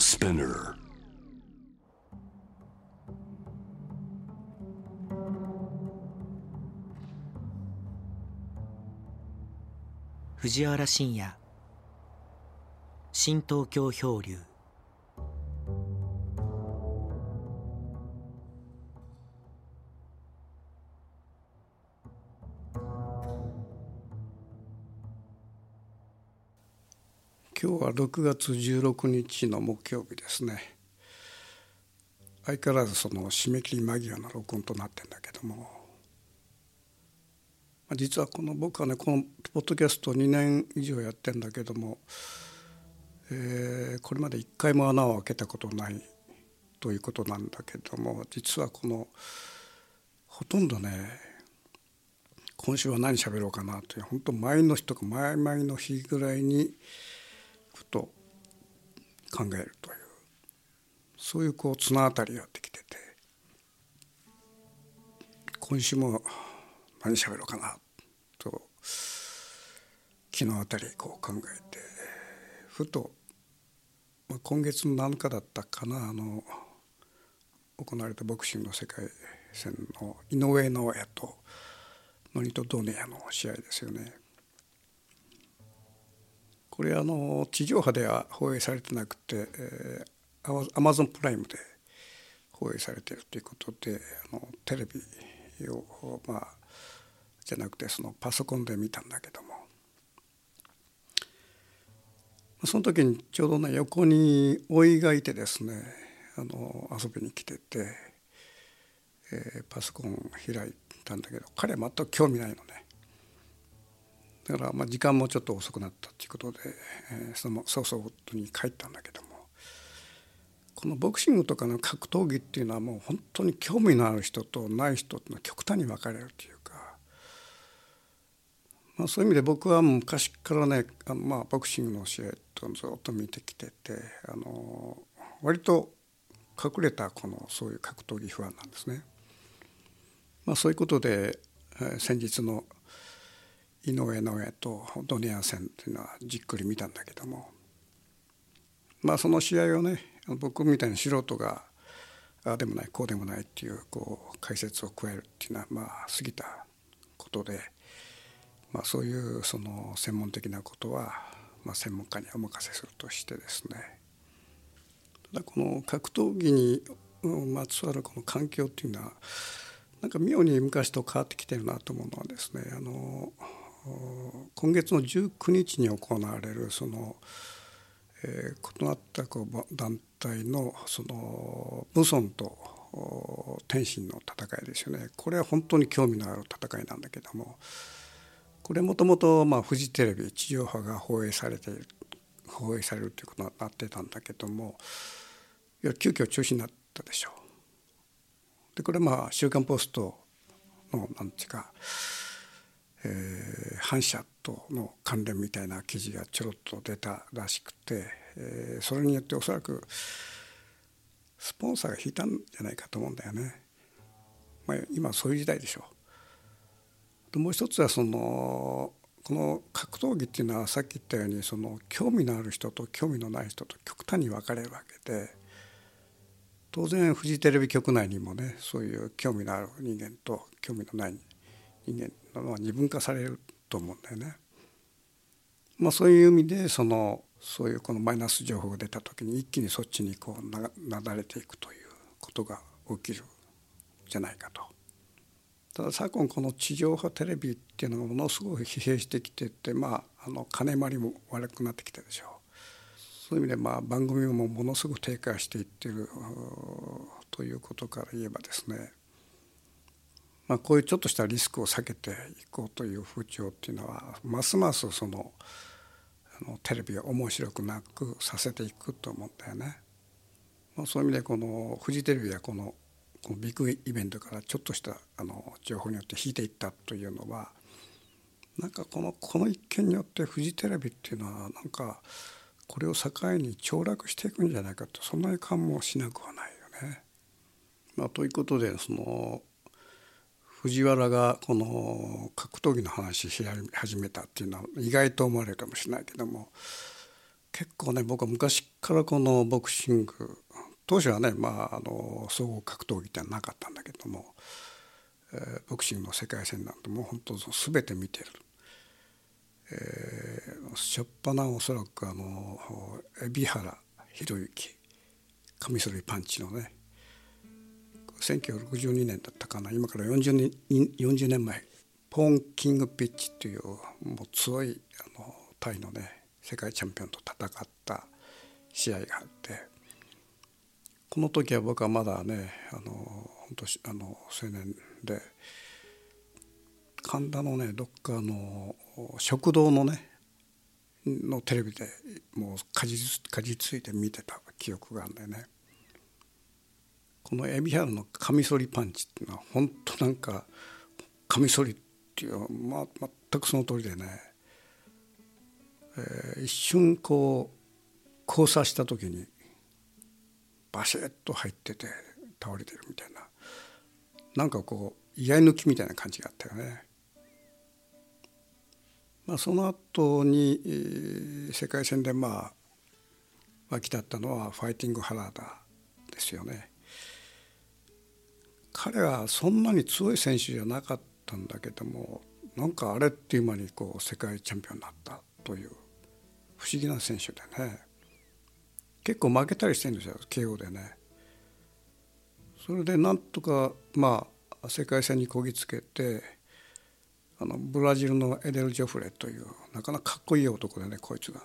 Spinner. 藤原信也新東京漂流は6月16日の木曜日ですね。相変わらずその締め切り間際の録音となってんだけども。実はこの僕はねこのポッドキャスト2年以上やってんだけども、えーこれまで一回も穴を開けたことないということなんだけども。実はこのほとんどね今週は何喋ろうかなという本当前の日とか前々の日ぐらいにと考えるというそういうこう綱渡りができてて今週も何喋ろうかなと昨日あたりこう考えてふと今月の7日だったかなあの行われたボクシングの世界戦の井上尚弥とノニト・ドネアの試合ですよね。これあの地上波では放映されてなくて、えー、アマゾンプライムで放映されてるということであのテレビをまあじゃなくてそのパソコンで見たんだけどもその時にちょうどね横に甥いがいてですねあの遊びに来てて、えー、パソコン開いたんだけど彼は全く興味ないのね。だからまあ時間もちょっと遅くなったということで、えー、その早々に帰ったんだけどもこのボクシングとかの格闘技っていうのはもう本当に興味のある人とない人っていうのは極端に分かれるというか、まあ、そういう意味で僕は昔からねあまあボクシングの試合とずっと見てきててあの割と隠れたこのそういう格闘技不安なんですね。まあ、そういうことで、えー、先日の井上尚弥とドネア戦っていうのはじっくり見たんだけども。まあその試合をね僕みたいな素人がああでもないこうでもないっていうこう解説を加えるっていうのはまあ過ぎたことで、まあ、そういうその専門的なことはまあ専門家にお任せするとしてですね。ただこの格闘技にまつわるこの環境っていうのはなんか妙に昔と変わってきてるなと思うのはですねあの今月の19日に行われるその、えー、異なった団体のその武尊と天心の戦いですよねこれは本当に興味のある戦いなんだけどもこれもともとフジテレビ地上波が放映されている放映されるということになってたんだけどもいや急遽中止になったでしょう。でこれまあ「週刊ポスト」のなんていうかえー、反社との関連みたいな記事がちょろっと出たらしくて、えー、それによっておそらくスポンサーが引いたんじゃないかと思うんだよね。まあ、今そういう時代でしょう。もう一つはそのこの格闘技っていうのはさっき言ったようにその興味のある人と興味のない人と極端に分かれるわけで当然フジテレビ局内にもねそういう興味のある人間と興味のない人間のは二分化されると思うんだよね。まあ、そういう意味でそのそういうこのマイナス情報が出た時に一気にそっちにこうななだれていくということが起きるじゃないかと。ただ昨今この地上波テレビっていうのがものすごく疲弊してきててまああの金回りも悪くなってきたでしょう。そういう意味でまあ番組もものすごく低下していってるということから言えばですねまあ、こういうちょっとしたリスクを避けていこうという風潮っていうのはますますそのあのテレビを面白くなくさせていくと思うんだよね。まあ、そういう意味でこのフジテレビはこのこのビッグイベントからちょっとしたあの情報によって引いていったというのはなんかこのこの一件によってフジテレビっていうのはなんかこれを境に凋落していくんじゃないかとそんな予感もしなくはないよね。まあ、ということでその藤原がこの格闘技の話し始めたっていうのは意外と思われるかもしれないけども結構ね僕は昔からこのボクシング当初はね、まあ、あの総合格闘技ってなかったんだけども、え、ボクシングの世界戦なんてもう本当全て見てる。えー、初っ端おそらくあの海老原博之カミソリパンチのね1962年だったかな。今から 40, 年40年前。ポン・キング・ピッチっていうもう強いあのタイのね世界チャンピオンと戦った試合があって。この時は僕はまだねあの本当あの青年で。神田のねどっかの食堂のねのテレビでもうかじかじついて見てた記憶があるんだよね。この海老原のカミソリパンチっていうのは本当なんかカミソリっていう、まあ、全くその通りでね、えー、一瞬こう交差した時にバシッと入ってて倒れてるみたいななんかこう居合抜きみたいな感じがあったよね。まあ、その後に、えー、世界戦でまあ沸き立ったのはファイティング・ハラダですよね。彼はそんなに強い選手じゃなかったんだけどもなんかあれっていう間にこう世界チャンピオンになったという不思議な選手でね。結構負けたりしてるんですよ KO でね。それでなんとかまあ世界戦にこぎつけてあのブラジルのエデル・ジョフレというなかなかかっこいい男でねこいつが。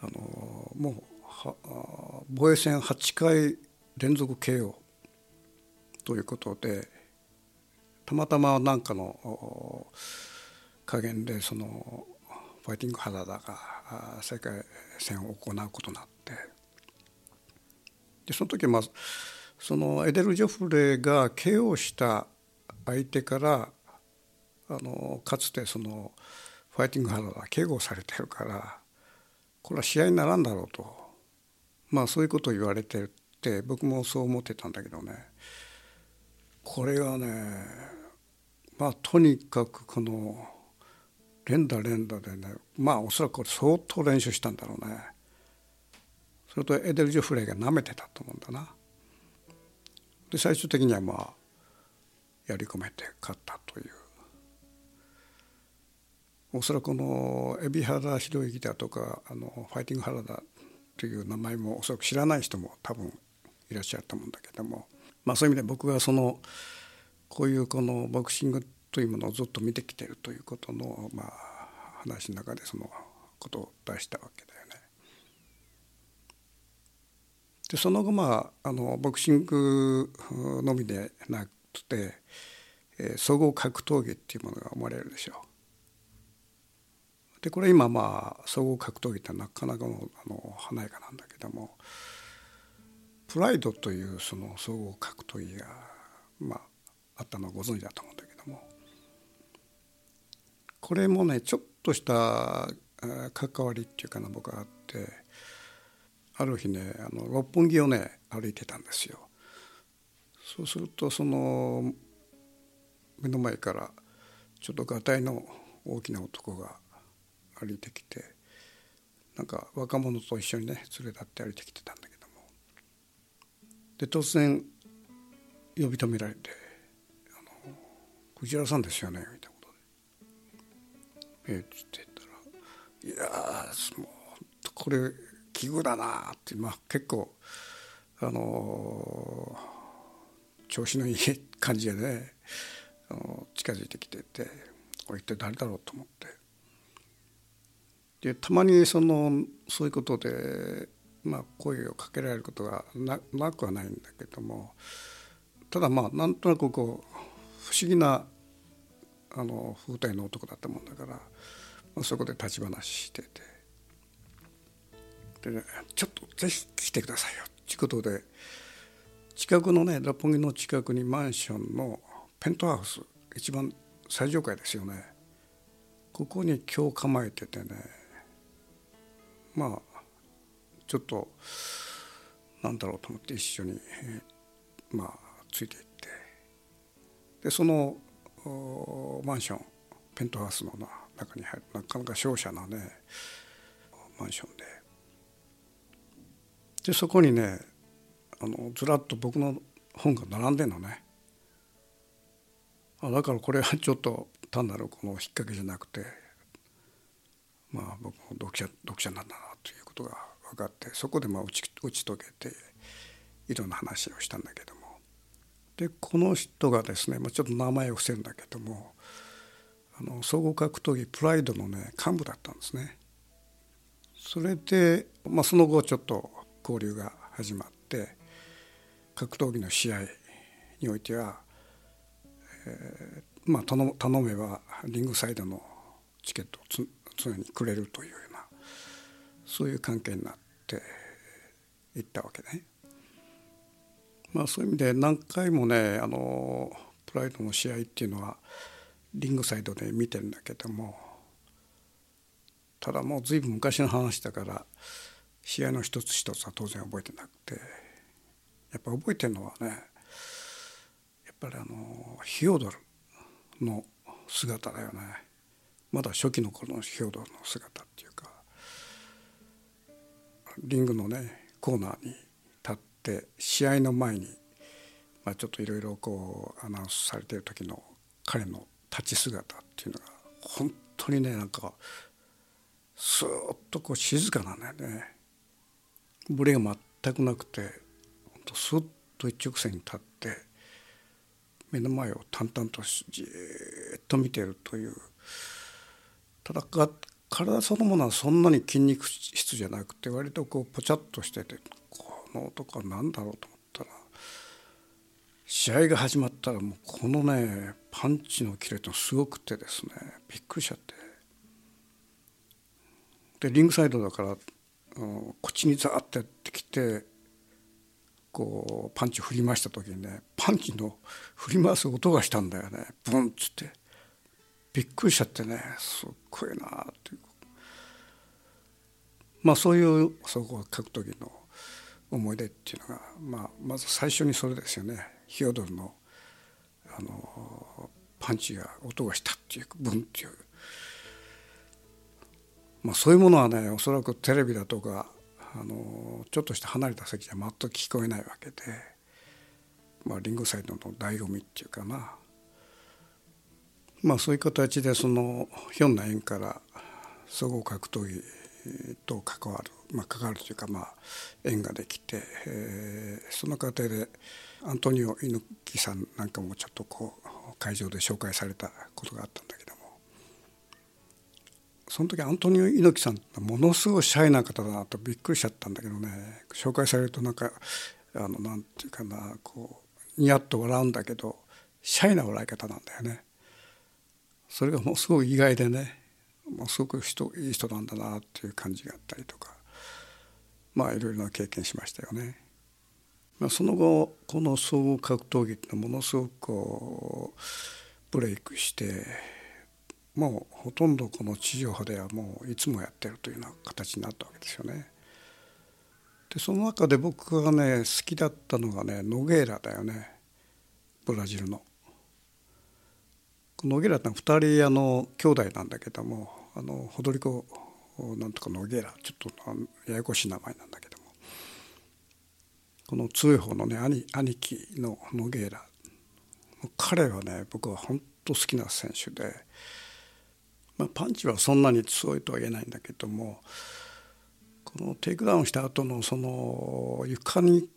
あのもう防衛戦8回連続 KO ということでたまたま何かの加減でそのファイティング・ハダダが世界戦を行うことになってでその時まあそのエデル・ジョフレが KO した相手からあのかつてそのファイティング・ハダダ警護されてるからこれは試合にならんだろうと。まあそういうことを言われてて僕もそう思ってたんだけどね。これがねまあとにかくこの連打連打でねまあおそらくこれ相当練習したんだろうね。それとエデル・ジョフレイがなめてたと思うんだな。で最終的にはまあやり込めて勝ったという。おそらくこの海老原博之だとかあのファイティング原田という名前もおそらく知らない人も多分いらっしゃると思うんだけども。まあ、そういう意味で僕がそのこういうこのボクシングというものをずっと見てきてるということの、まあ、話の中でそのことを出したわけだよね。でその後まああのボクシングのみでなくて、えー、総合格闘技っていうものが生まれるでしょう。でこれ今まあ総合格闘技ってなかなかのあの華やかなんだけどもプライドというその総合格闘技が、まあ、あったのはご存知だと思うんだけどもこれもねちょっとした関わりっていうかな僕があってある日ねあの六本木をね歩いてたんですよ。そうするとその目の前からちょっとがたいの大きな男が歩いてきてなんか若者と一緒にね連れ立って歩いてきてたんだけどで突然呼び止められて「あのクジラさんですよね」みたいなことで「えっ?」つって言ったら「いやもうこれ奇遇だな」ってまあ結構あの調子のいい感じでねあの近づいてきてて「これ一体誰だろう?」と思って。でたまにそのそういうことでまあ、声をかけられることがななくはないんだけどもただまあなんとなくこう不思議なあの風体の男だったもんだから、まあ、そこで立ち話してて。で、ちょっとぜひ来てくださいよということで近くのね六本木の近くにマンションのペントハウス一番最上階ですよね。ここに今日構えててねまあちょっとなんだろうと思って一緒に、えー、まあついていって。でそのマンションペントハウスの中に入るなかなか商社なねマンションで。でそこにねあのずらっと僕の本が並んでんのね。あだからこれはちょっと単なるこの引っ掛けじゃなくてまあ僕も読者読者なんだなということが分かってそこでまあ打ち打ち解けていろんな話をしたんだけどもでこの人がですね、まあ、ちょっと名前を伏せるんだけどもあの総合格闘技プライドのね幹部だったんですね。それで、まあ、その後ちょっと交流が始まって格闘技の試合においては、えー、まあ頼頼めばリングサイドのチケットを常にくれるというそういう関係になっていったわけね。まあ、そういう意味で何回もねあのプライドの試合っていうのはリングサイドで見てるんだけどもただもう随分昔の話だから試合の一つ一つは当然覚えてなくてやっぱ覚えてるのはねやっぱりあのヒオドルの姿だよねまだ初期の頃のヒオドルの姿っていうかリングのねコーナーに立って試合の前に、まあ、ちょっといろいろこうアナウンスされてる時の彼の立ち姿っていうのが本当にねなんかスーッとこう静かなんだよね。ブレが全くなくてほんとスッと一直線に立って目の前を淡々とじっと見てるというただ体そのものはそんなに筋肉質じゃなくて割とこうポチャッとしててこの男は何だろうと思ったら試合が始まったらもうこのねパンチのキレってすごくてですねびっくりしちゃって。でリングサイドだから、うん、こっちにザーってやってきてこうパンチ振り回した時にねパンチの振り回す音がしたんだよね。ブンっつって。びっくりしちゃってねすっごいなっていう。まあそういうそこ格闘技の思い出っていうのが、まあ、まず最初にそれですよね。ヒオドルのあのパンチが音がしたっていうブンっていう、まあ、そういうものはねおそらくテレビだとかあのちょっとした離れた席じゃ全く聞こえないわけで、まあ、リングサイドの醍醐味っていうかな、まあ、そういう形でそのひょんな縁から総合格闘技と関わる、まあ、関わるというか、まあ、縁ができて、えー、その過程でアントニオ猪木さんなんかもちょっとこう会場で紹介されたことがあったんだけどもその時アントニオ猪木さんってものすごいシャイな方だなとびっくりしちゃったんだけどね紹介されるとなんかあのなんていうかなこうニヤッと笑うんだけどシャイな笑い方なんだよね。それがもうすごい意外でねもうすごく人いい人なんだなっていう感じがあったりとかまあいろいろな経験しましたよね。まあ、その後この総合格闘技ってのはものすごくこうブレイクしてもうほとんどこの地上波ではもういつもやってるというような形になったわけですよね。でその中で僕がね好きだったのがねノゲーラだよねブラジルの。ノゲラって2人あの兄弟なんだけどもあのホドリゴなんとかノゲラちょっとややこしい名前なんだけどもこの強い方のね兄兄貴のノゲラ彼はね僕は本当好きな選手で、まあ、パンチはそんなに強いとは言えないんだけどもこのテイクダウンした後のその床に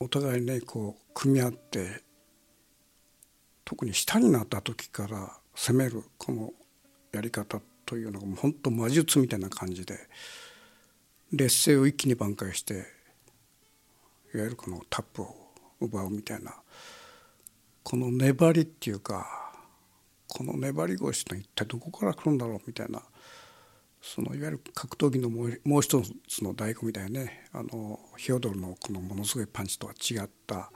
お互いねこう組み合って特に下になった時から攻めるこのやり方というのが本当魔術みたいな感じで劣勢を一気に挽回していわゆるこのタップを奪うみたいなこの粘りっていうかこの粘り腰の一体どこから来るんだろうみたいなそのいわゆる格闘技のもうもう一つの醍醐味だよね。あのヒオドルのこのものすごいパンチとは違った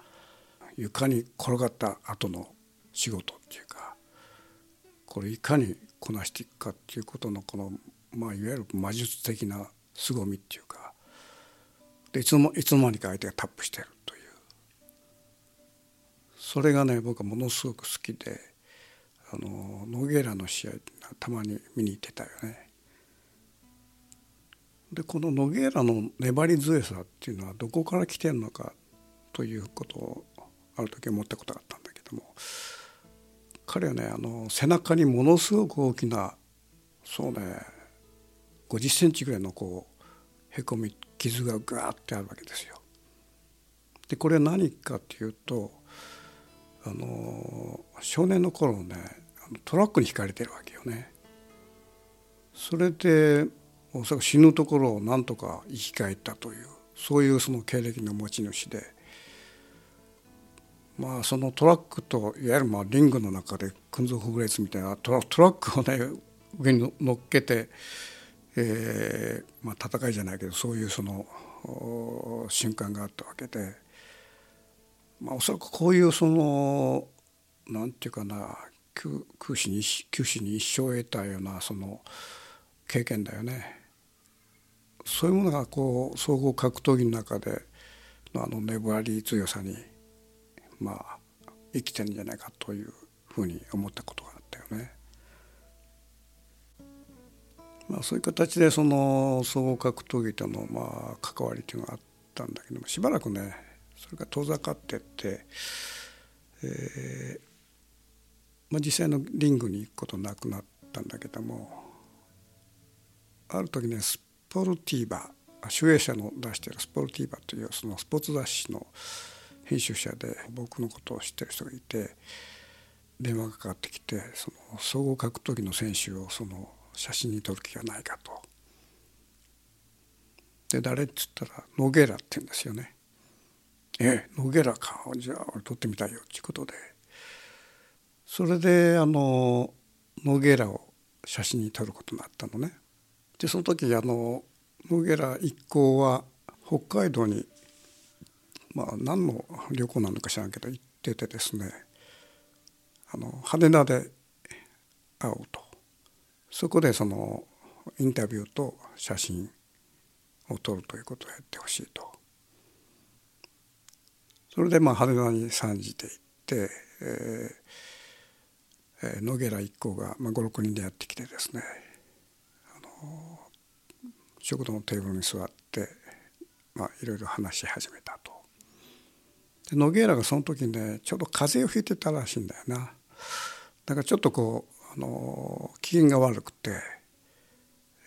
床に転がった後の仕事っていうかこれいかにこなしていくかっていうことのこの、まあ、いわゆる魔術的な凄みっていうかでいつのいつの間にか相手がタップしてるというそれがね僕はものすごく好きであのノゲラの試合たまに見に行ってたよね。でこのノゲーラの粘り強さっていうのはどこから来てるのかということをある時思ったことがあったんだけども彼はねあの背中にものすごく大きなそうね50センチぐらいのこうへこみ傷がガーってあるわけですよ。でこれは何かっていうとあの少年の頃ねトラックにひかれてるわけよね。それでおそらく死ぬところをなんとか生き返ったというそういうその経歴の持ち主でまあそのトラックといわゆるまあリングの中で訓造不列みたいなトラックをね上に乗っけて、えーまあ、戦いじゃないけどそういうその瞬間があったわけで、まあ、おそらくこういうそのなんていうかな九死に九死に一生を得たようなその経験だよね。そういうものがこう総合格闘技の中でのあの粘り強さにまあ生きてんじゃないかというふうに思ったことがあったよね。まあ、そういう形でその総合格闘技とのまあ関わりというのがあったんだけどもしばらくねそれが遠ざかってって、えーまあ、実際のリングに行くことなくなったんだけどもある時ねスポルティーバ集英社の出してるスポルティーバというそのスポーツ雑誌の編集者で僕のことを知ってる人がいて電話がかかってきてその総合格闘技の選手をその写真に撮る気がないかと。で誰っつったらノゲラって言うんですよね。えノゲラかじゃあ俺撮ってみたいよっていうことでそれであのノゲラを写真に撮ることになったのね。でその時あのノゲラ一行は北海道にまあ何の旅行なのか知らんけど行っててですねあの羽田で会うとそこでそのインタビューと写真を撮るということをやってほしいと。それでまあ羽田に3時で行って、えーえー、野ゲラ一行が、まあ、56人でやってきてですねあの食堂のテーブルに座って、まあ、いろいろ話し始めたと。で野ゲラがその時ねちょうど風邪をひいてたらしいんだよな。だからちょっとこうあの機嫌が悪くて、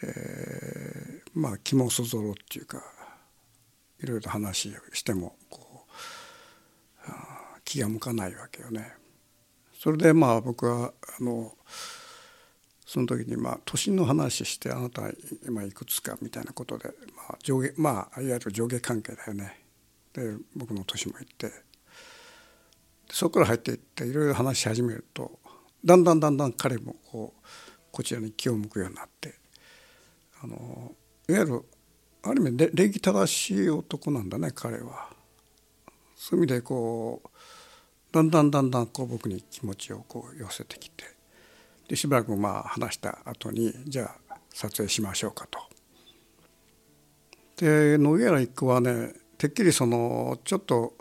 えー、まあ気もそぞろっていうかいろいろ話をしてもこう気が向かないわけよね。それでまあ僕はあのその時にまあ年の話してあなた今いくつかみたいなことで、まあ、上下まあいわゆる上下関係だよね。で僕の年も言ってそこから入っていっていろいろ話し始めるとだんだんだんだん彼もこうこちらに気を向くようになってあのいわゆるある意味礼儀正しい男なんだね彼は。そういう意味でこうだんだんだんだんこう僕に気持ちをこう寄せてきてでしばらくまあ話した後にじゃあ撮影しましょうかと。で野木原一行はねてっきりそのちょっと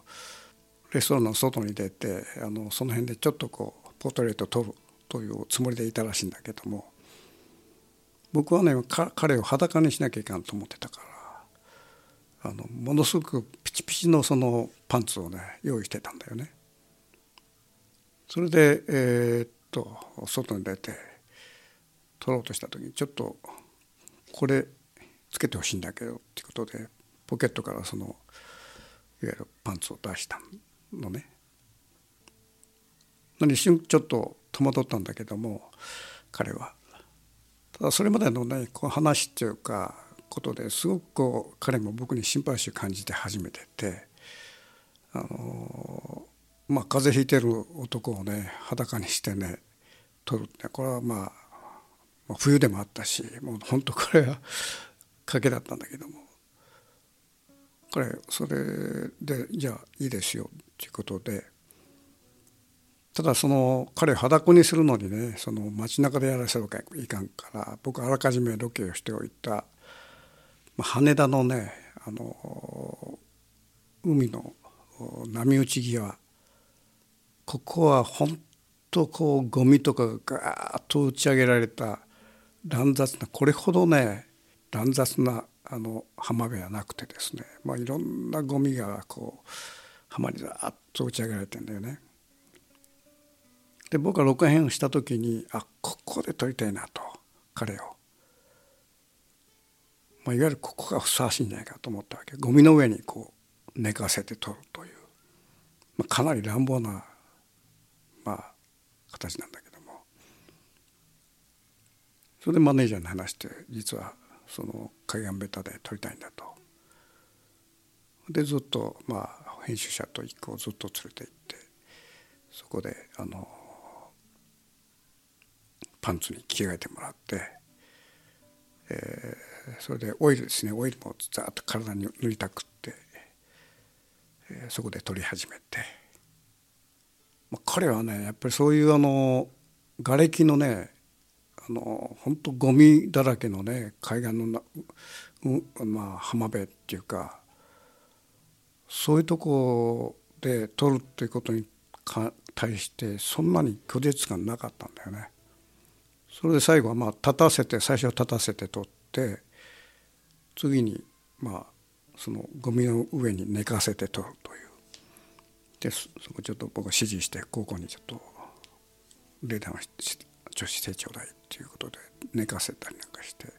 レストランの外に出てあのその辺でちょっとこうポートレートを撮るというつもりでいたらしいんだけども僕はね彼を裸にしなきゃいかんと思ってたからあのものすごくピチピチのそのパンツをね用意してたんだよね。それでえー、っと外に出て撮ろうとした時にちょっとこれつけてほしいんだけどっていうことでポケットからそのいわゆるパンツを出したのね。一瞬ちょっと戸惑ったんだけども彼はただそれまでのねこう話っていうかことですごくこう彼も僕に心配心を感じて始めててあのまあ風邪ひいてる男をね裸にしてね撮るってこれはまあ冬でもあったしもう本当これは賭けだったんだけども彼それでじゃあいいですよっていうことで。ただその彼を裸にするのにねその街中でやらせるわけいかんから僕あらかじめロケをしておいた、まあ、羽田のねあの海の波打ち際ここは本当こうゴミとかがガーッと打ち上げられた乱雑なこれほどね乱雑なあの浜辺はなくてですね、まあ、いろんなゴミがこう浜にザーッと打ち上げられてんだよね。で僕は録画をした時にあここで撮りたいなと彼を、まあ、いわゆるここがふさわしいんじゃないかと思ったわけ。ゴミの上にこう寝かせて撮るという、まあ、かなり乱暴な、まあ、形なんだけども。それでマネージャーに話して実はその海岸ベタで撮りたいんだと。でずっとまあ編集者と一個をずっと連れて行ってそこであのパンツに着替えてもらって、えー、それでオイルですねオイルもざっと体に塗りたくって、えー、そこで撮り始めて、まあ、彼はねやっぱりそういうあの瓦礫のねあの本当ゴミだらけのね海岸のな、うまあ、浜辺っていうかそういうとこで撮るっていうことに対してそんなに拒絶感なかったんだよね。それで最後はまあ立たせて最初は立たせて撮って次にまあそのゴミの上に寝かせて撮るというでそこちょっと僕は指示して高校にちょっとレーダー女子成長大っていうことで寝かせたりなんかしてで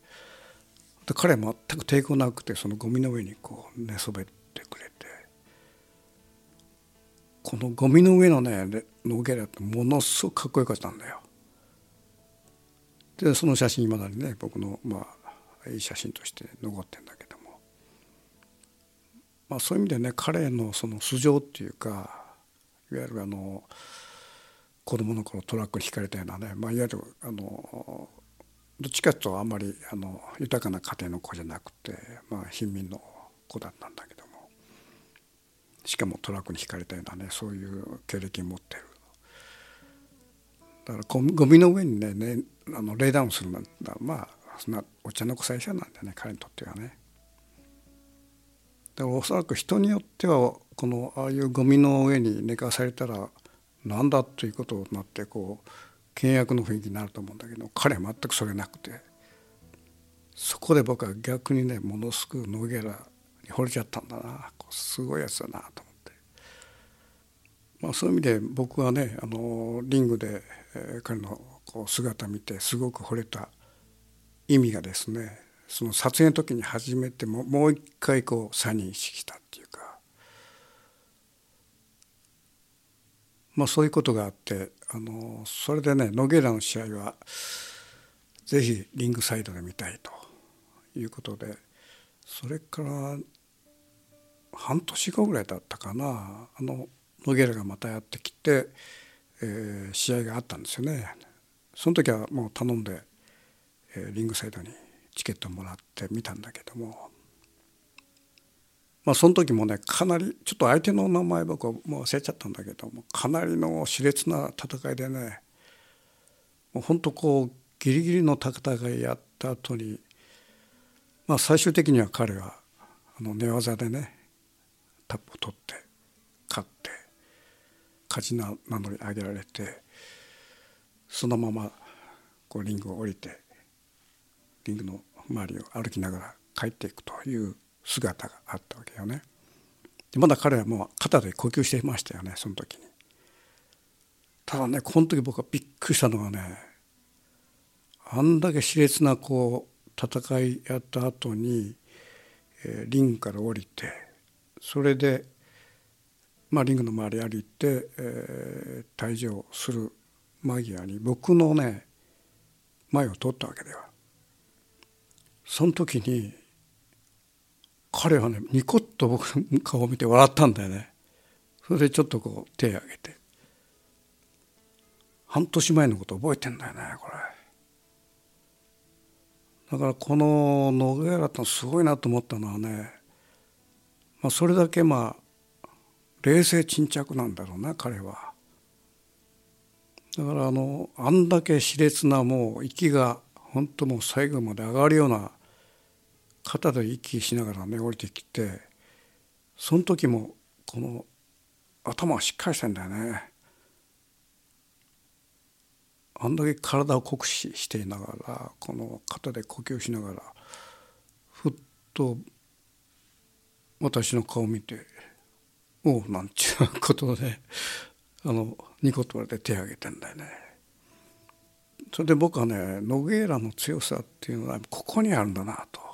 彼は全く抵抗なくてそのゴミの上にこう寝そべってくれてこのゴミの上のねノゲラってものすごくかっこよかったんだよ。でその写真いまだにね僕のまあいい写真として残ってんだけども、まあ、そういう意味でね彼のその素性っていうかいわゆるあの子供の頃トラックにひかれたようなね、まあ、いわゆるあのどっちかというとあんまりあの豊かな家庭の子じゃなくて、まあ、貧民の子だったんだけどもしかもトラックにひかれたようなねそういう経歴を持ってるだからゴミの上にねねあのレイダウンするなんだまあそんなお茶の子最初なんだよね彼にとってはね。だからおそらく人によってはこのああいうゴミの上に寝かされたらなんだということになってこう険悪の雰囲気になると思うんだけど彼は全くそれなくてそこで僕は逆にねものすごくノゲラに惚れちゃったんだなすごいやつだなと思って、まあ、そういう意味で僕はねあのリングで、彼のこう姿見てすごく惚れた意味がですねその撮影の時に初めてももう一回こう再認識したっていうかまあそういうことがあってあのそれでねノゲラの試合はぜひリングサイドで見たいということでそれから半年後ぐらいだったかなあのノゲーラがまたやってきて、えー、試合があったんですよね。その時はもう頼んで、えリングサイドにチケットもらって見たんだけどもまあその時もねかなりちょっと相手の名前僕はもう忘れちゃったんだけどもかなりの熾烈な戦いでねもう本当こうギリギリの戦いやった後にまあ最終的には彼はあの寝技でねタップを取って勝って勝ち名乗り上げられてそのままこうリングを降りてリングの周りを歩きながら帰っていくという姿があったわけよね。まだ彼はもう肩で呼吸していましたよねその時に。ただねこの時僕はびっくりしたのがねあんだけ熾烈なこう戦いやった後に、えー、リングから降りてそれで、まあ、リングの周り歩いて、えー、退場する間際に僕のね前を通ったわけではその時に彼はねニコッと僕の顔を見て笑ったんだよね。それでちょっとこう手を挙げて。半年前のこと覚えてんだよねこれ。だからこの野毛原ってすごいなと思ったのはね、まあ、それだけまあ冷静沈着なんだろうな彼は。だからあのあんだけ熾烈なもう息が本当もう最後まで上がるような肩で息しながらね降りてきてその時もこの頭がしっかりしてんだよね。あんだけ体を酷使していながらこの肩で呼吸しながらふっと私の顔を見て「おう」なんちゅうことであのニコッとで手を挙げてんだよね。それで僕はねノゲーラの強さっていうのはここにあるんだなと。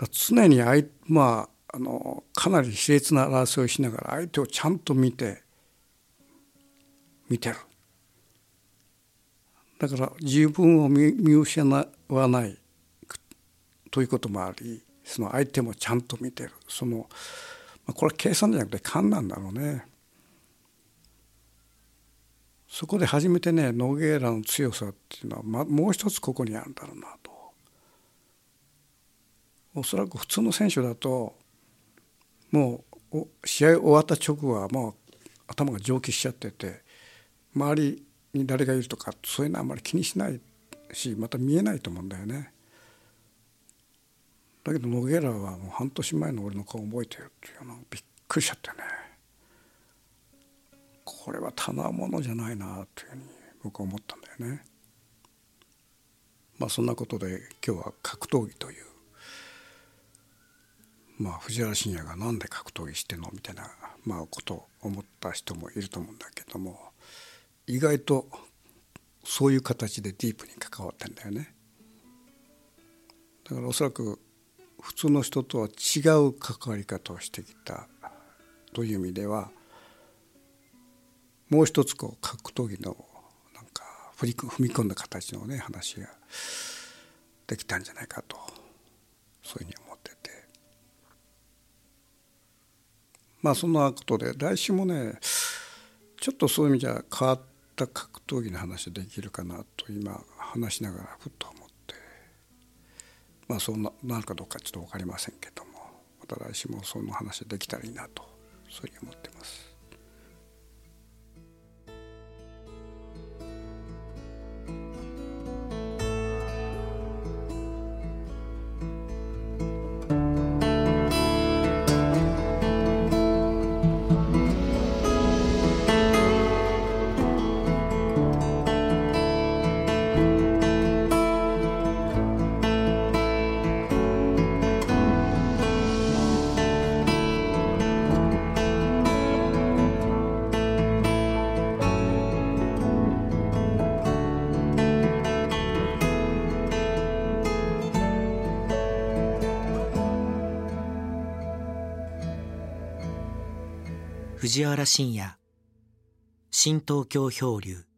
だ常に相まああのかなり熾烈な争いをしながら相手をちゃんと見て見てる。だから自分を見失わないということもありその相手もちゃんと見てるそのまあこれは計算じゃなくて勘なんだろうね。そこで初めてねノゲーラの強さっていうのは、ま、もう一つここにあるんだろうなと。おそらく普通の選手だともう試合終わった直後はもう頭が蒸気しちゃってて周りに誰がいるとかそういうのはあまり気にしないしまた見えないと思うんだよね。だけどノゲラはもう半年前の俺の顔を覚えてるっていうのびっくりしちゃってねこれはただものじゃないなというふうに僕は思ったんだよね。まあそんなことで今日は格闘技というまあ藤原信也が何で格闘技してんのみたいな、まあ、ことを思った人もいると思うんだけども意外とそういう形でディープに関わってんだよね。だからおそらく普通の人とは違う関わり方をしてきたという意味ではもう一つこう格闘技のなんか踏み込んだ形のね話ができたんじゃないかとそういうふうに思っててまあそんなことで来週もねちょっとそういう意味じゃ変わった格闘技の話できるかなと今話しながらふっと思ってまあそうなるかどうかちょっと分かりませんけどもまた来週もその話できたらいいなとそういうふうに思ってます。藤原信也。新東京漂流。